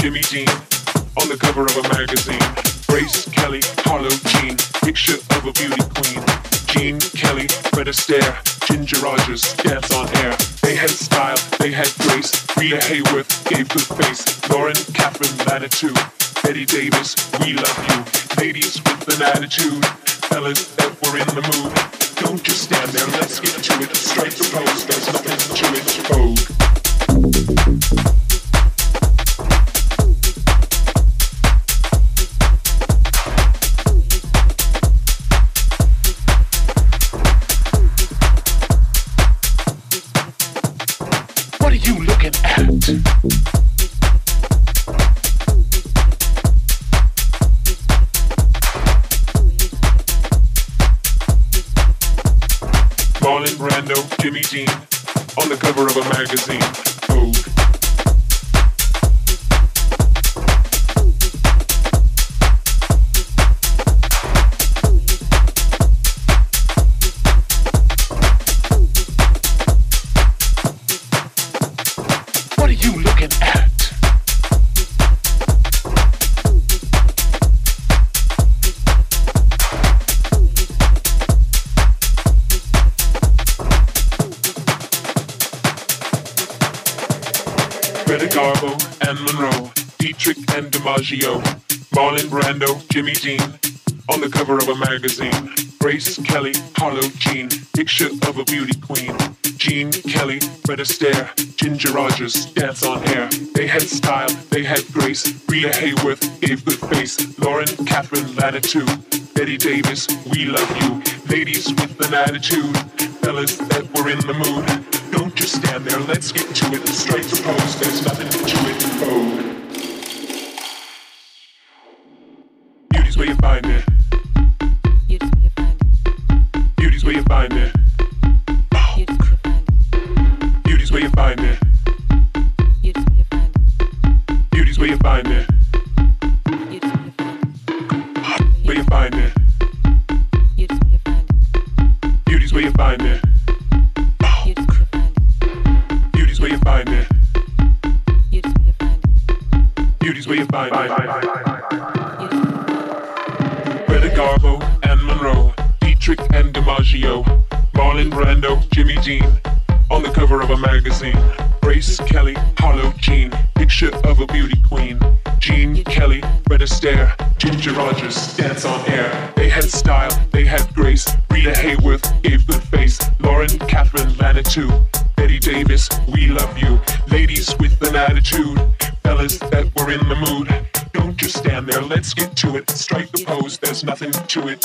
Jimmy Jean, on the cover of a magazine. Grace Kelly, Harlow Jean, picture of a beauty queen. Jean Kelly, Fred Astaire, Ginger Rogers, dance on air. They had style, they had grace. Rita Hayworth gave good face. Lauren Catherine Manitou, Betty Davis, we love you. Ladies with an attitude, fellas that were in the mood. Don't just stand there. cover of a magazine. of a magazine. Grace Kelly, Harlow Jean, picture of a beauty queen. Jean Kelly, Fred Astaire, Ginger Rogers, dance on air. They had style, they had grace. Rita Hayworth gave good face. Lauren Catherine Latitude, Betty Davis, we love you. Ladies with an attitude, fellas that were in the mood. Don't just stand there, let's get to it. Straight to pose, there's nothing to it. Oh. Beauty's where you find it. Magazine. Grace Kelly, Harlow Jean, picture of a beauty queen. Jean Kelly, Fred Astaire, Ginger Rogers, dance on air. They had style, they had grace. Rita Hayworth gave good face. Lauren Catherine Manitou, Betty Davis, we love you. Ladies with an attitude, fellas that were in the mood. Don't just stand there, let's get to it. Strike the pose, there's nothing to it.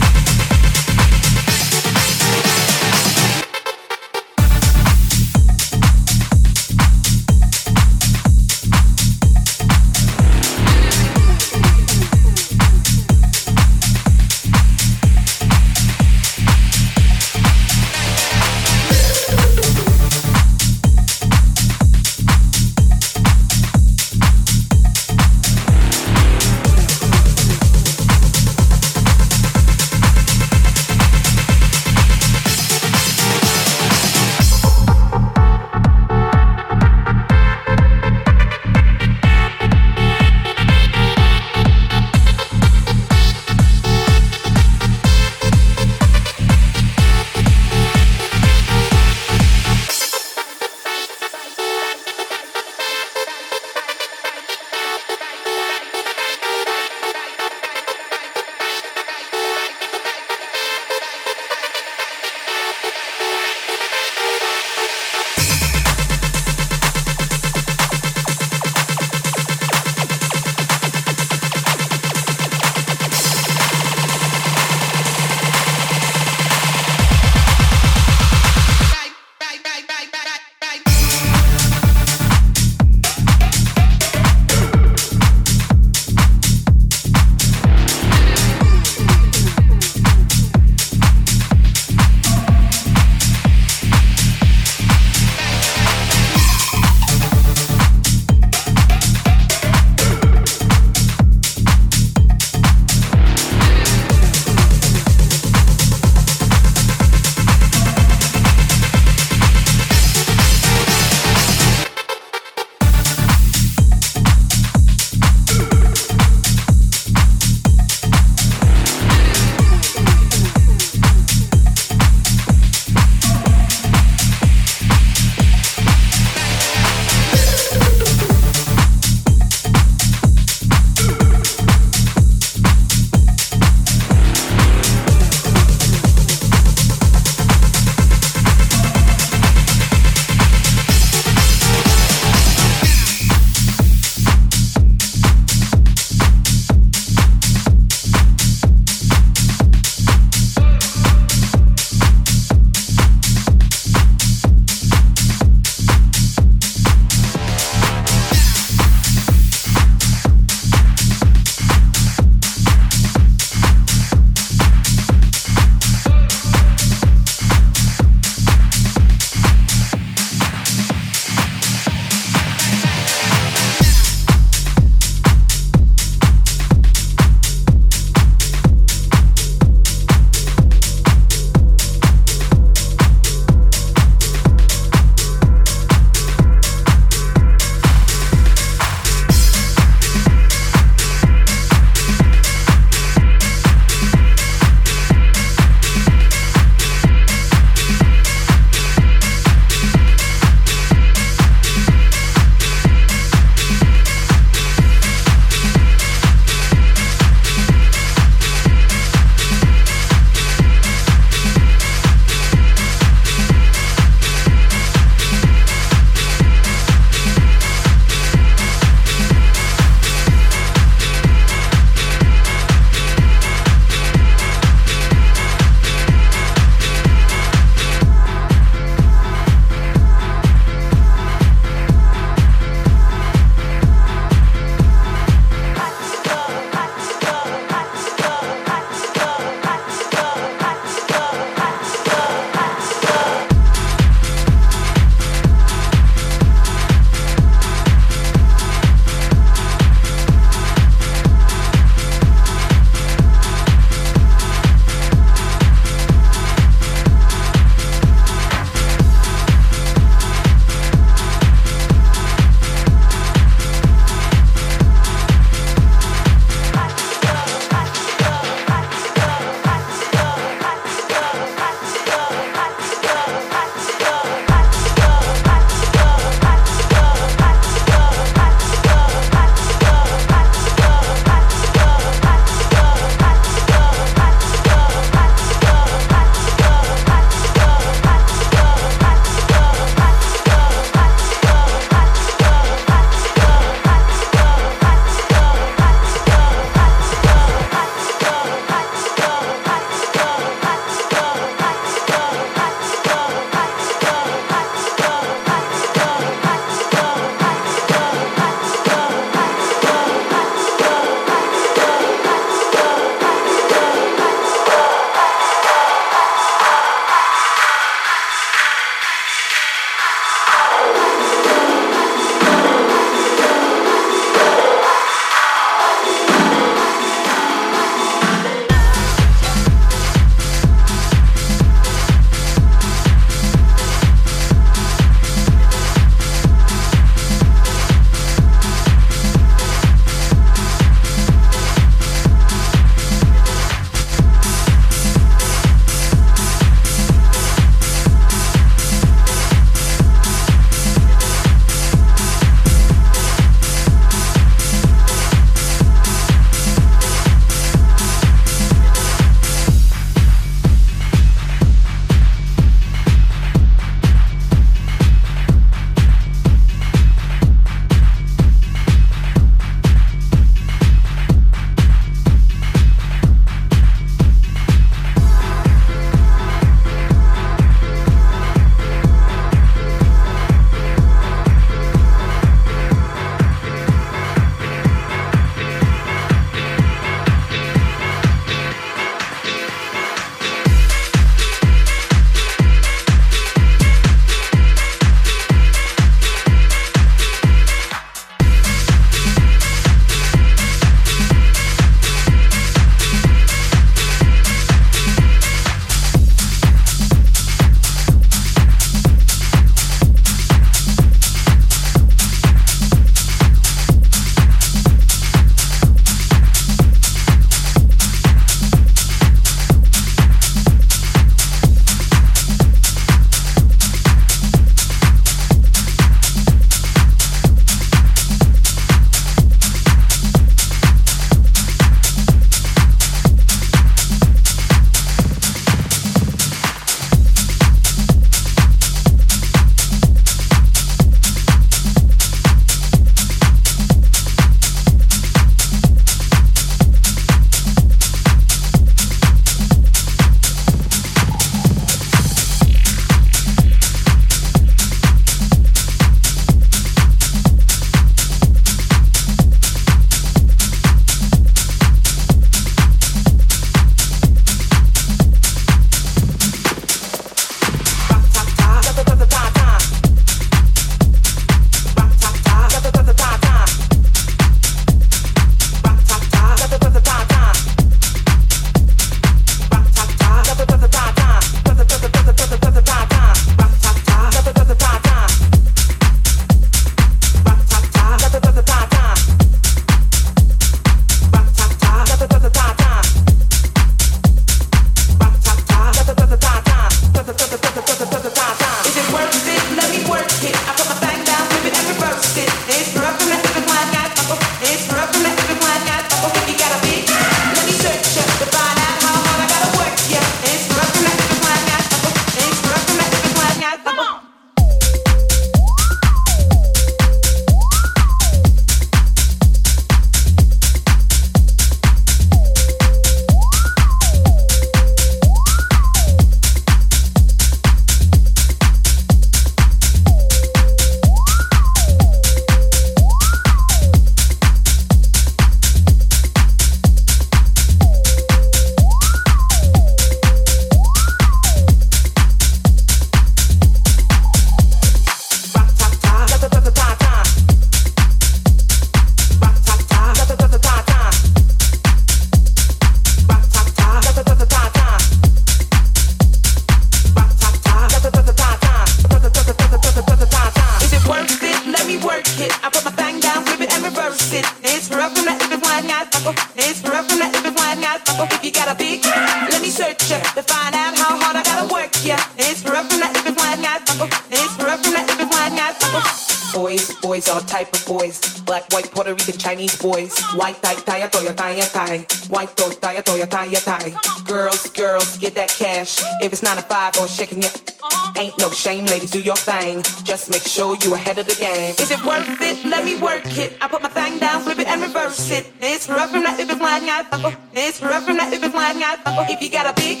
do your thing. Just make sure you ahead of the game. Is it worth it? Let me work it. I put my thing down, flip it and reverse it. This rough from that if it's lying out. This rough from that if it's lying out. If you got a big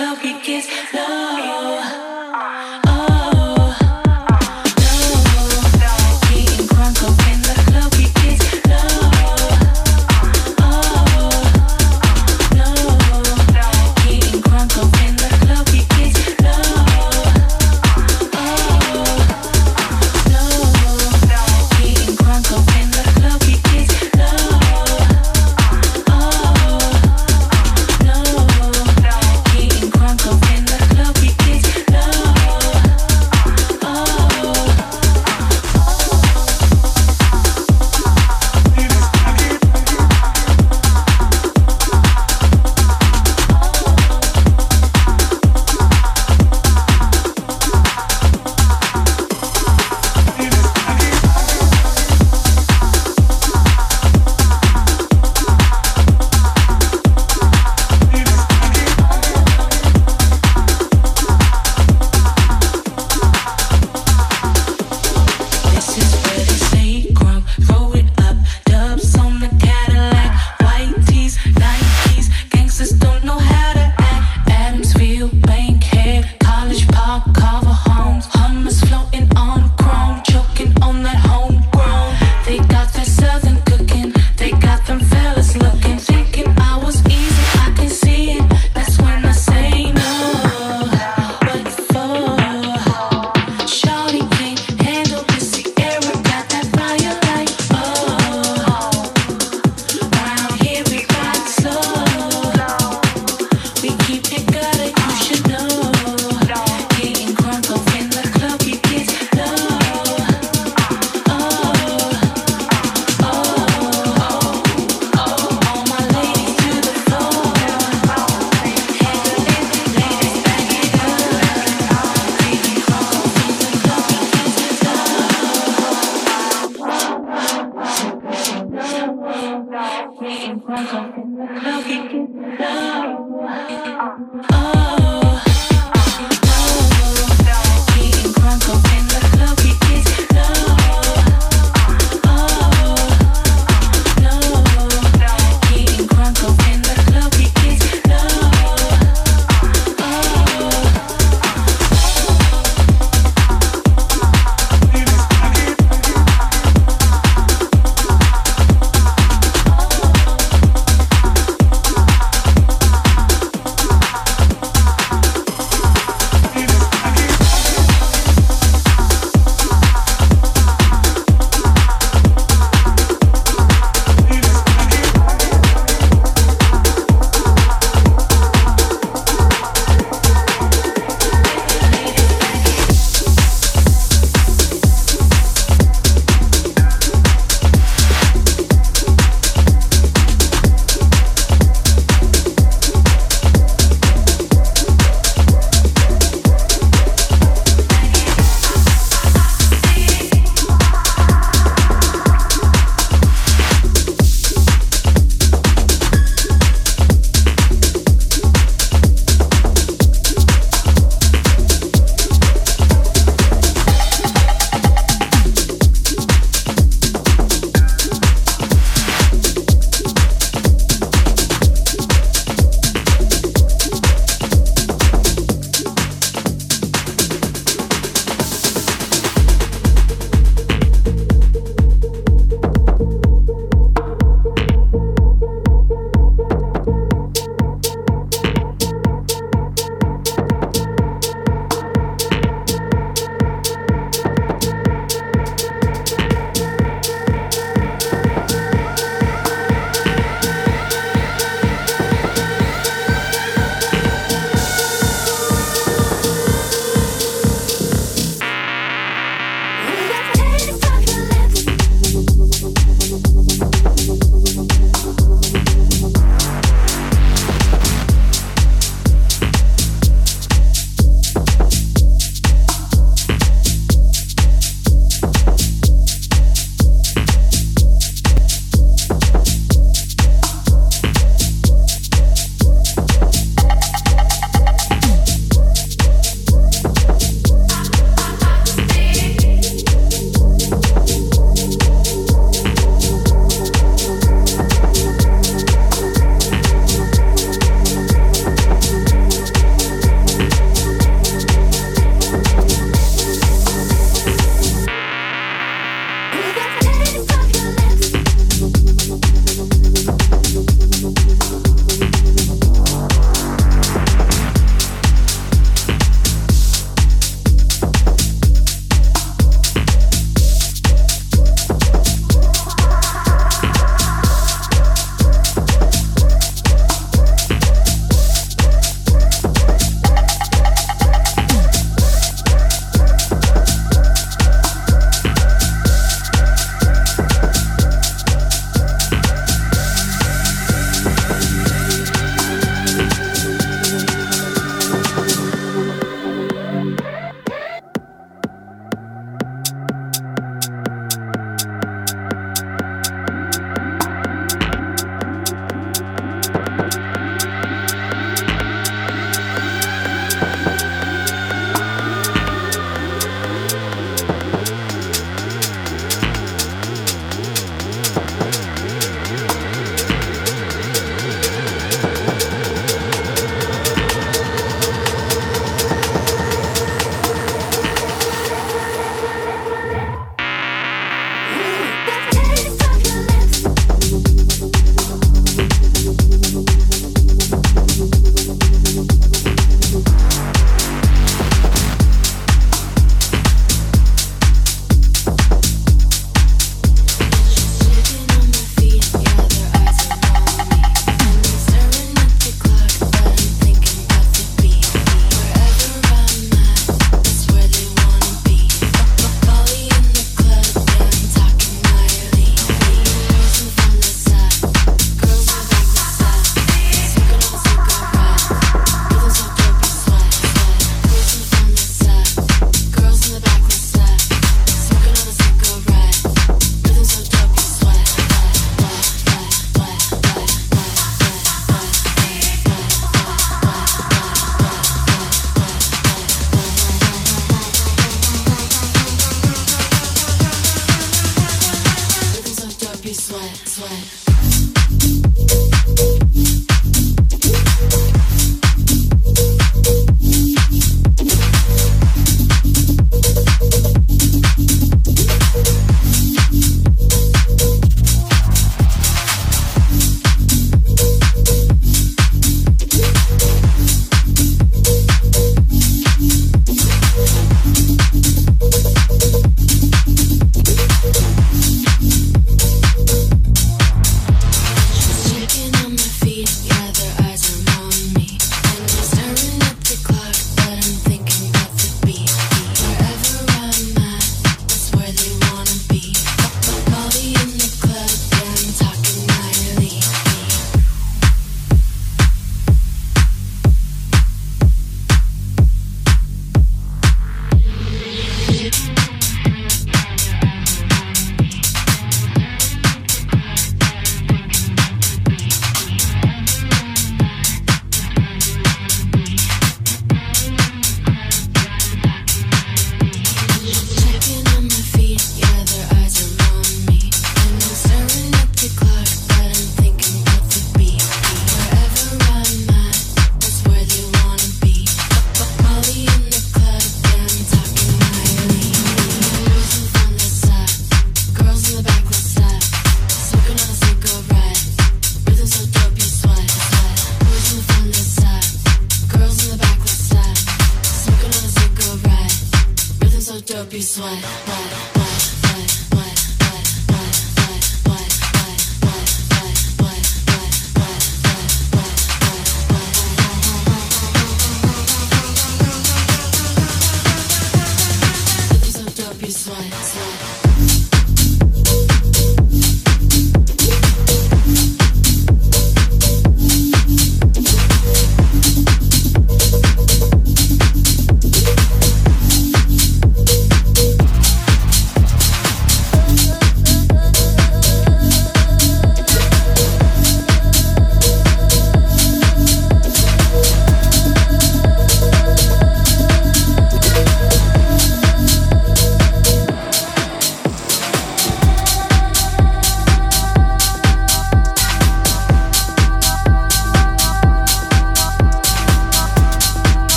love begins. gotta